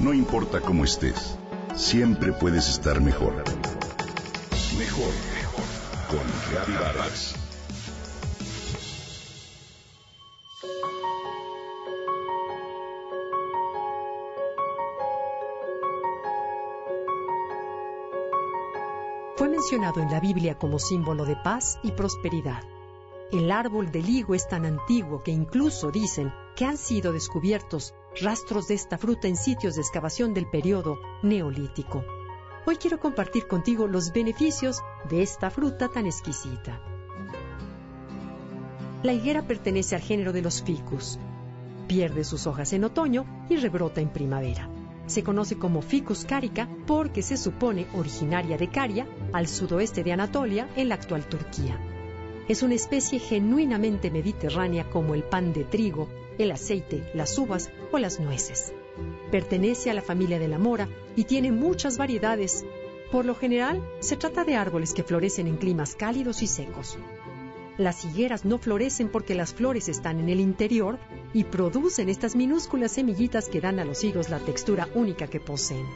No importa cómo estés, siempre puedes estar mejor. Mejor, mejor. Con Reavivadas. Fue mencionado en la Biblia como símbolo de paz y prosperidad. El árbol del higo es tan antiguo que incluso dicen que han sido descubiertos rastros de esta fruta en sitios de excavación del periodo neolítico. Hoy quiero compartir contigo los beneficios de esta fruta tan exquisita. La higuera pertenece al género de los ficus. Pierde sus hojas en otoño y rebrota en primavera. Se conoce como Ficus carica porque se supone originaria de Caria, al sudoeste de Anatolia, en la actual Turquía. Es una especie genuinamente mediterránea como el pan de trigo, el aceite, las uvas o las nueces. Pertenece a la familia de la mora y tiene muchas variedades. Por lo general, se trata de árboles que florecen en climas cálidos y secos. Las higueras no florecen porque las flores están en el interior y producen estas minúsculas semillitas que dan a los higos la textura única que poseen.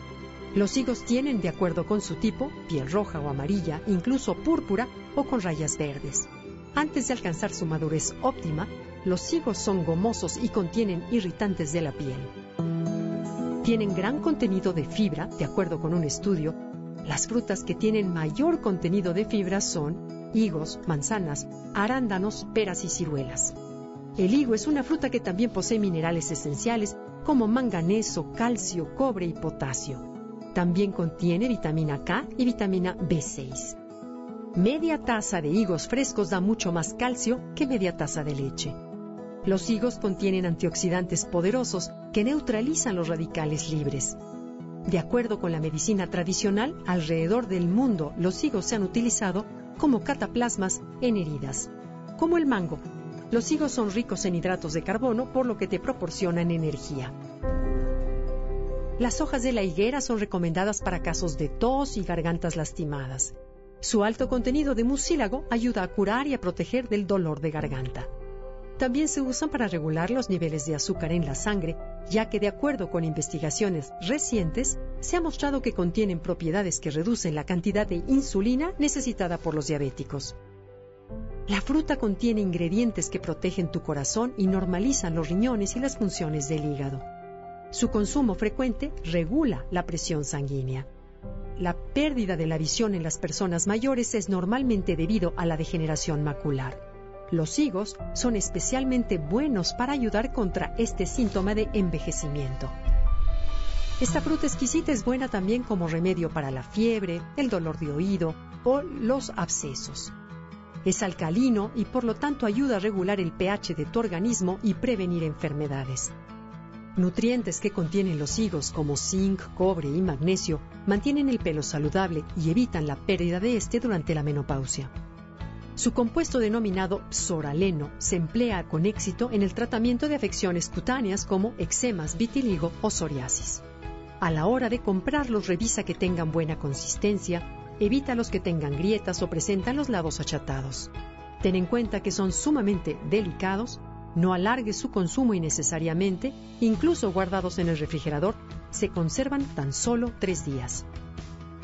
Los higos tienen, de acuerdo con su tipo, piel roja o amarilla, incluso púrpura o con rayas verdes. Antes de alcanzar su madurez óptima, los higos son gomosos y contienen irritantes de la piel. Tienen gran contenido de fibra, de acuerdo con un estudio. Las frutas que tienen mayor contenido de fibra son higos, manzanas, arándanos, peras y ciruelas. El higo es una fruta que también posee minerales esenciales como manganeso, calcio, cobre y potasio. También contiene vitamina K y vitamina B6. Media taza de higos frescos da mucho más calcio que media taza de leche. Los higos contienen antioxidantes poderosos que neutralizan los radicales libres. De acuerdo con la medicina tradicional, alrededor del mundo los higos se han utilizado como cataplasmas en heridas. Como el mango, los higos son ricos en hidratos de carbono, por lo que te proporcionan energía. Las hojas de la higuera son recomendadas para casos de tos y gargantas lastimadas. Su alto contenido de mucílago ayuda a curar y a proteger del dolor de garganta. También se usan para regular los niveles de azúcar en la sangre, ya que de acuerdo con investigaciones recientes, se ha mostrado que contienen propiedades que reducen la cantidad de insulina necesitada por los diabéticos. La fruta contiene ingredientes que protegen tu corazón y normalizan los riñones y las funciones del hígado. Su consumo frecuente regula la presión sanguínea. La pérdida de la visión en las personas mayores es normalmente debido a la degeneración macular. Los higos son especialmente buenos para ayudar contra este síntoma de envejecimiento. Esta fruta exquisita es buena también como remedio para la fiebre, el dolor de oído o los abscesos. Es alcalino y por lo tanto ayuda a regular el pH de tu organismo y prevenir enfermedades. Nutrientes que contienen los higos como zinc, cobre y magnesio mantienen el pelo saludable y evitan la pérdida de este durante la menopausia. Su compuesto denominado psoraleno se emplea con éxito en el tratamiento de afecciones cutáneas como eczemas, vitiligo o psoriasis. A la hora de comprarlos revisa que tengan buena consistencia, evita los que tengan grietas o presentan los lados achatados. Ten en cuenta que son sumamente delicados no alargue su consumo innecesariamente, incluso guardados en el refrigerador, se conservan tan solo tres días.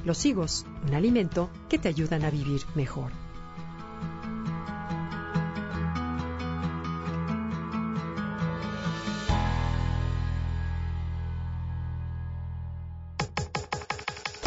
Los higos, un alimento que te ayudan a vivir mejor.